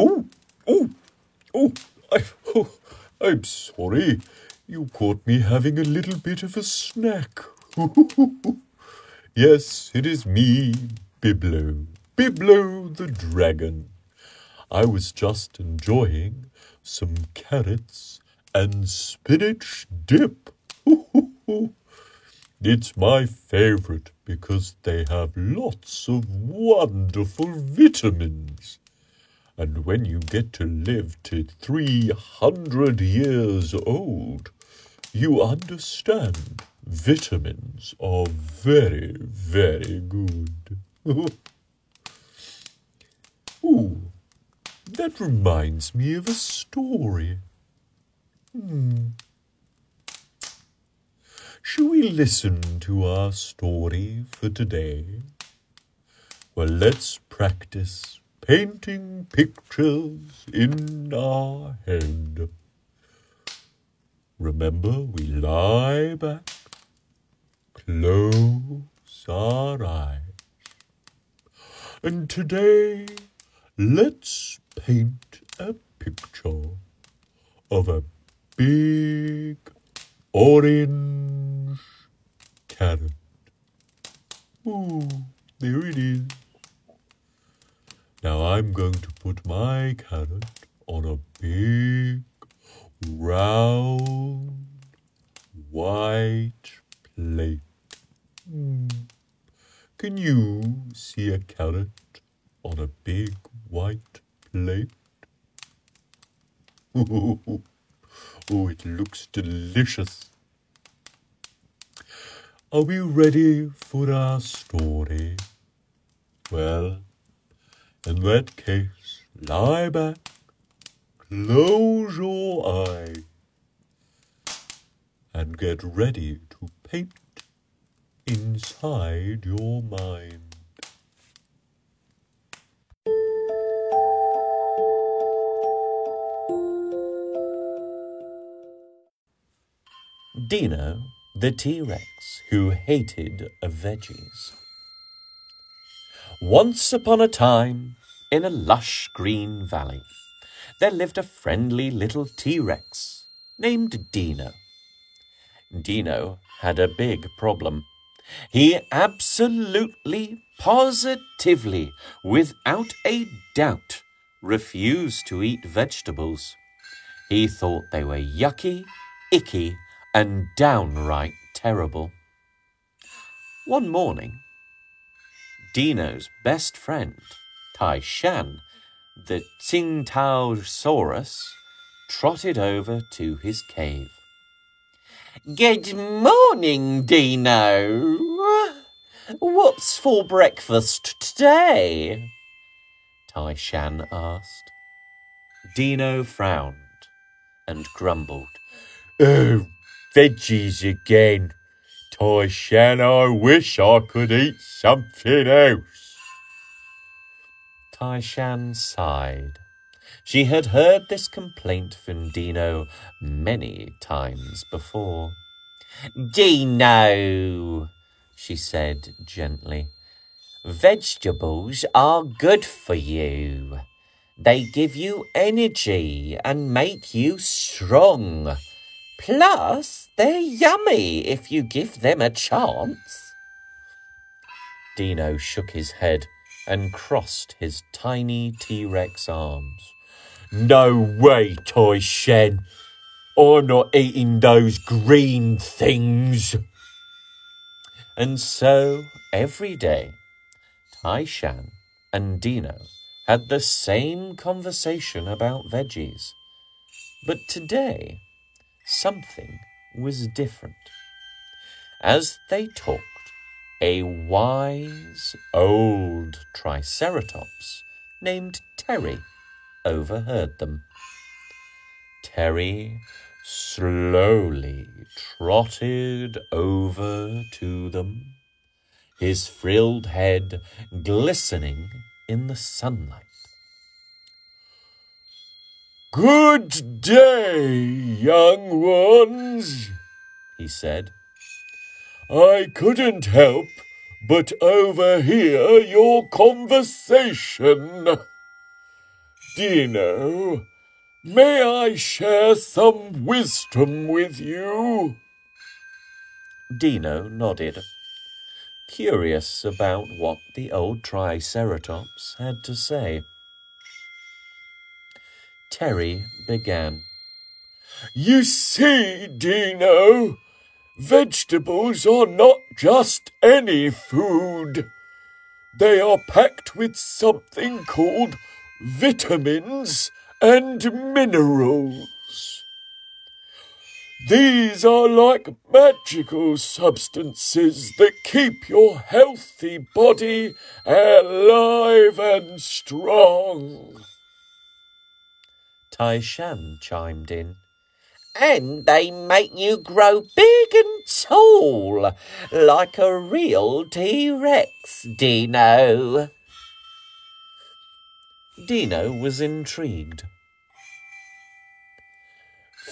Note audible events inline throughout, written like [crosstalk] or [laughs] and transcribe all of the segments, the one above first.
Oh, oh, oh, I, oh, I'm sorry. You caught me having a little bit of a snack. [laughs] yes, it is me, Biblo, Biblo the dragon. I was just enjoying some carrots and spinach dip. [laughs] it's my favorite because they have lots of wonderful vitamins. And when you get to live to 300 years old, you understand vitamins are very, very good. [laughs] Ooh, that reminds me of a story. Hmm. Shall we listen to our story for today? Well, let's practice painting pictures in our head. Remember, we lie back, close our eyes. And today, let's paint a picture of a big orange carrot. Ooh, there it is. Now I'm going to put my carrot on a big, round, white plate. Can you see a carrot on a big white plate? [laughs] oh, it looks delicious. Are we ready for our story? Well, in that case, lie back, close your eyes, and get ready to paint inside your mind. Dino, the T Rex who hated veggies. Once upon a time, in a lush green valley, there lived a friendly little T Rex named Dino. Dino had a big problem. He absolutely, positively, without a doubt, refused to eat vegetables. He thought they were yucky, icky, and downright terrible. One morning, Dino's best friend, Tai Shan, the Tsingtaosaurus, trotted over to his cave. Good morning, Dino. What's for breakfast today? Tai Shan asked. Dino frowned and grumbled. Oh, veggies again. Tai Shan, I wish I could eat something else. Tai Shan sighed. She had heard this complaint from Dino many times before. Dino, she said gently, vegetables are good for you. They give you energy and make you strong. Plus, they're yummy if you give them a chance. Dino shook his head and crossed his tiny T Rex arms. No way, Tai Shan. I'm not eating those green things. And so, every day, Tai Shan and Dino had the same conversation about veggies. But today, something was different. As they talked, a wise old Triceratops named Terry overheard them. Terry slowly trotted over to them, his frilled head glistening in the sunlight. Good day, young ones, he said. I couldn't help but overhear your conversation. Dino, may I share some wisdom with you? Dino nodded, curious about what the old Triceratops had to say. Terry began. You see, Dino, vegetables are not just any food. They are packed with something called vitamins and minerals. These are like magical substances that keep your healthy body alive and strong. Tai Shan chimed in. And they make you grow big and tall, like a real T Rex, Dino. Dino was intrigued.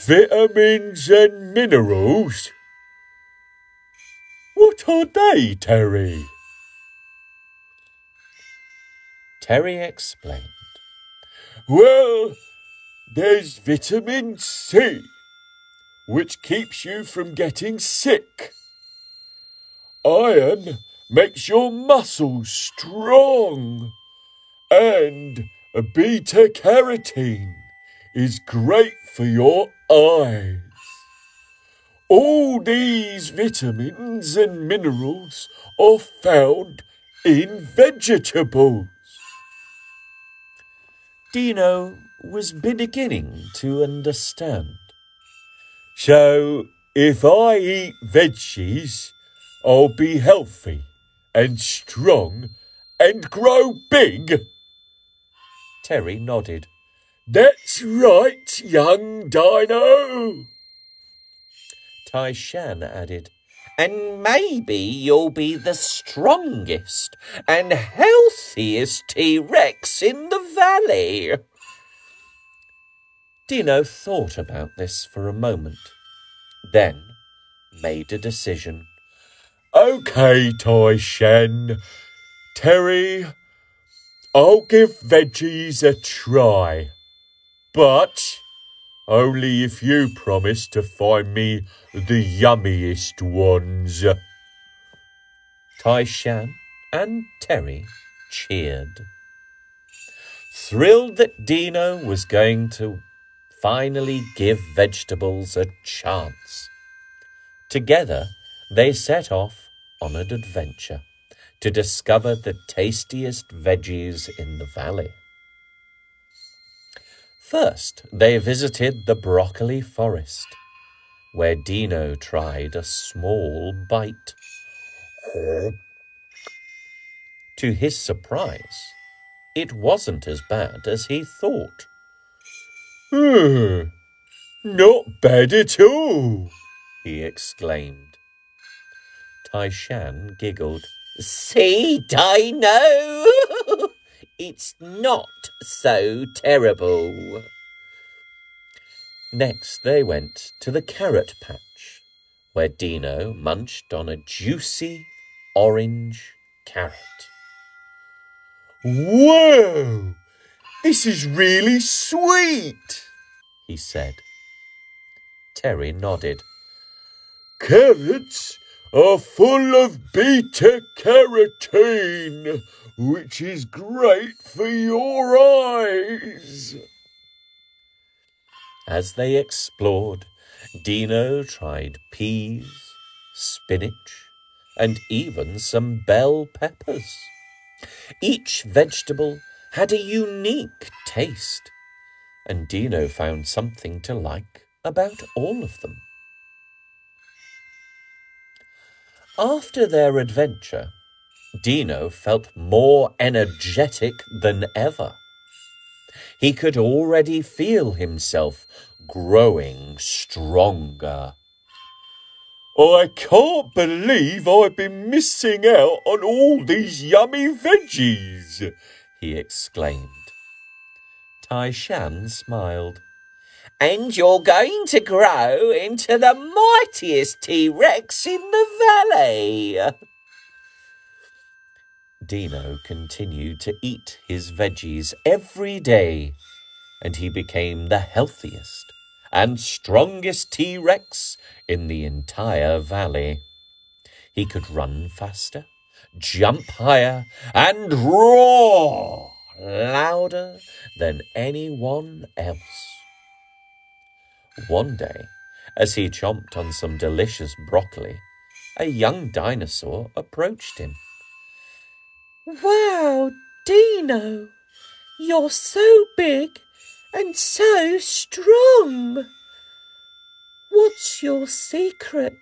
Vitamins and minerals? What are they, Terry? Terry explained. Well, there's vitamin C, which keeps you from getting sick. Iron makes your muscles strong. And beta carotene is great for your eyes. All these vitamins and minerals are found in vegetables. Dino was beginning to understand. So, if I eat veggies, I'll be healthy and strong and grow big. Terry nodded. That's right, young Dino. Tai Shan added, and maybe you'll be the strongest and healthiest T Rex in the valley. Dino thought about this for a moment, then made a decision. OK, Tai Shan. Terry, I'll give veggies a try. But only if you promise to find me the yummiest ones. Tai Shan and Terry cheered. Thrilled that Dino was going to finally give vegetables a chance. Together, they set off on an adventure to discover the tastiest veggies in the valley. First, they visited the broccoli forest, where Dino tried a small bite. To his surprise, it wasn't as bad as he thought. Hmm, not bad at all, he exclaimed. Tai Shan giggled. See, Dino, [laughs] it's not so terrible. Next, they went to the carrot patch, where Dino munched on a juicy orange carrot. Whoa! This is really sweet, he said. Terry nodded. Carrots are full of beta carotene, which is great for your eyes. As they explored, Dino tried peas, spinach, and even some bell peppers. Each vegetable had a unique taste, and Dino found something to like about all of them. After their adventure, Dino felt more energetic than ever. He could already feel himself growing stronger. Oh, I can't believe I've been missing out on all these yummy veggies, he exclaimed. Tai Shan smiled. And you're going to grow into the mightiest T Rex in the valley. Dino continued to eat his veggies every day and he became the healthiest and strongest T Rex in the entire valley. He could run faster, jump higher, and roar louder than anyone else. One day, as he chomped on some delicious broccoli, a young dinosaur approached him. Wow, Dino, you're so big and so strong. What's your secret?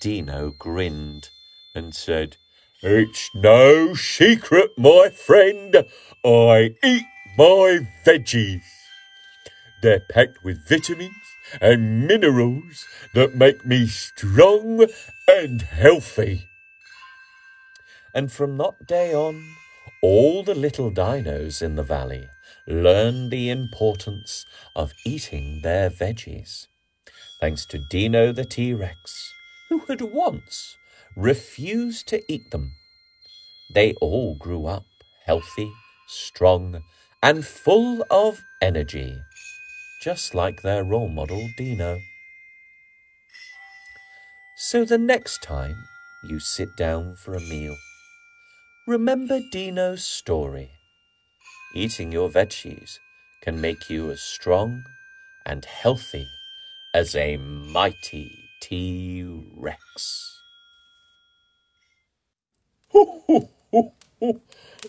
Dino grinned and said, It's no secret, my friend. I eat my veggies. They're packed with vitamins and minerals that make me strong and healthy. And from that day on, all the little dinos in the valley learned the importance of eating their veggies. Thanks to Dino the T Rex, who had once refused to eat them. They all grew up healthy, strong, and full of energy, just like their role model Dino. So the next time you sit down for a meal, remember Dino's story eating your veggies can make you as strong and healthy as a mighty T Rex. [laughs]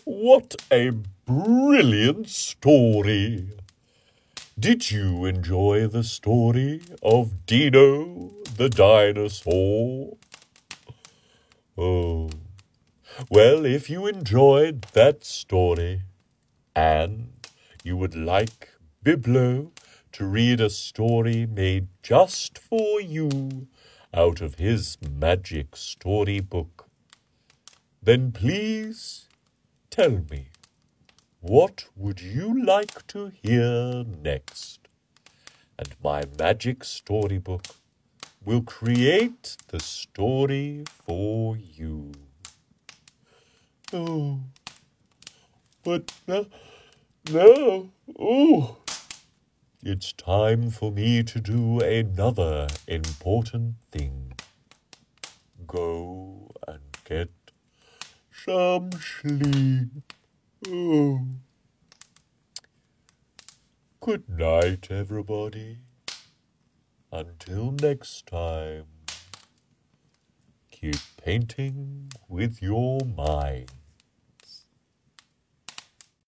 what a brilliant story! Did you enjoy the story of Dino the dinosaur? Oh, well, if you enjoyed that story, and you would like Biblo to read a story made just for you out of his magic storybook, then please tell me what would you like to hear next? And my magic storybook will create the story for you. Oh. But now, now, oh, it's time for me to do another important thing. Go and get some sleep. Oh. Good night, everybody. Until next time, keep painting with your mind.